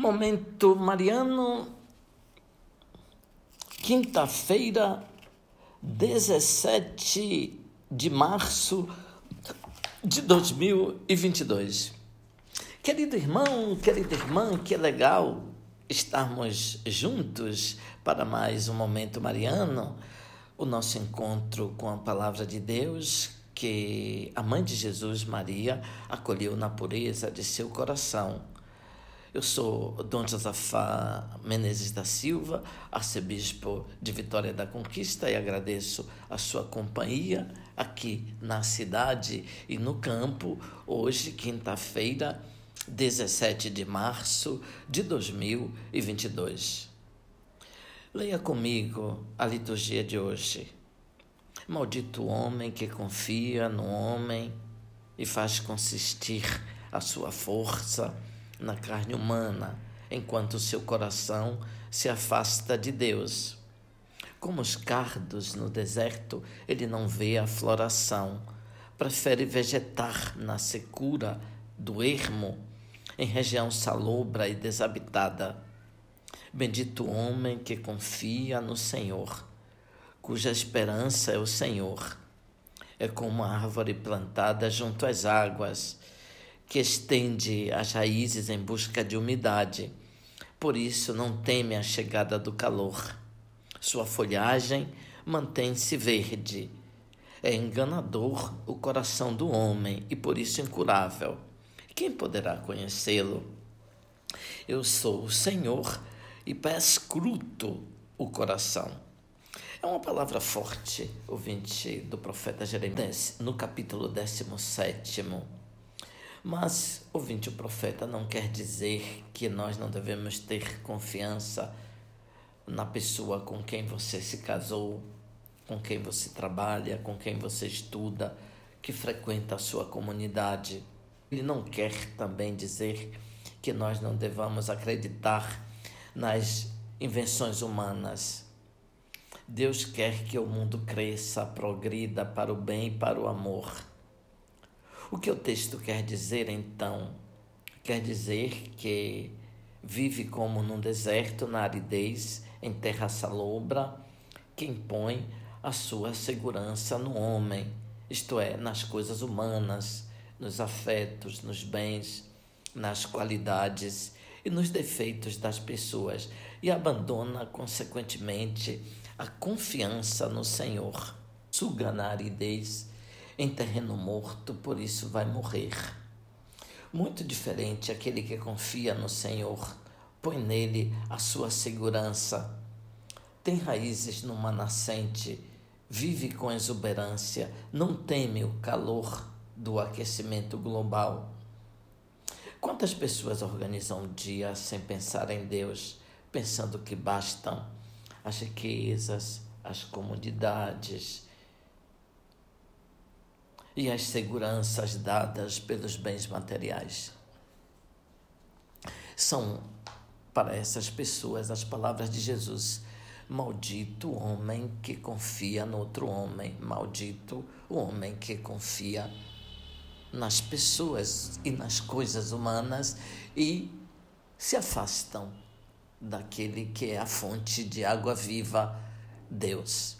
Momento Mariano, quinta-feira, 17 de março de 2022. Querido irmão, querida irmã, que legal estarmos juntos para mais um Momento Mariano, o nosso encontro com a Palavra de Deus que a mãe de Jesus, Maria, acolheu na pureza de seu coração eu sou Dom Josafá Menezes da Silva, arcebispo de Vitória da Conquista, e agradeço a sua companhia aqui na cidade e no campo, hoje, quinta-feira, 17 de março de 2022. Leia comigo a liturgia de hoje. Maldito homem que confia no homem e faz consistir a sua força na carne humana, enquanto seu coração se afasta de Deus. Como os cardos no deserto, ele não vê a floração, prefere vegetar na secura do ermo, em região salobra e desabitada. Bendito homem que confia no Senhor, cuja esperança é o Senhor. É como uma árvore plantada junto às águas que estende as raízes em busca de umidade. Por isso não teme a chegada do calor. Sua folhagem mantém-se verde. É enganador o coração do homem e por isso incurável. Quem poderá conhecê-lo? Eu sou o Senhor e perscruto o coração. É uma palavra forte, ouvinte do profeta Jeremias, no capítulo 17 mas, ouvinte, o profeta não quer dizer que nós não devemos ter confiança na pessoa com quem você se casou, com quem você trabalha, com quem você estuda, que frequenta a sua comunidade. Ele não quer também dizer que nós não devamos acreditar nas invenções humanas. Deus quer que o mundo cresça, progrida para o bem e para o amor. O que o texto quer dizer então? Quer dizer que vive como num deserto, na aridez, em terra salobra, que impõe a sua segurança no homem, isto é, nas coisas humanas, nos afetos, nos bens, nas qualidades e nos defeitos das pessoas, e abandona, consequentemente, a confiança no Senhor. Suga na aridez em terreno morto, por isso vai morrer. Muito diferente aquele que confia no Senhor, põe nele a sua segurança. Tem raízes numa nascente, vive com exuberância, não teme o calor do aquecimento global. Quantas pessoas organizam um dia sem pensar em Deus, pensando que bastam as riquezas, as comodidades, e as seguranças dadas pelos bens materiais. São para essas pessoas as palavras de Jesus. Maldito o homem que confia no outro homem, maldito o homem que confia nas pessoas e nas coisas humanas e se afastam daquele que é a fonte de água viva, Deus.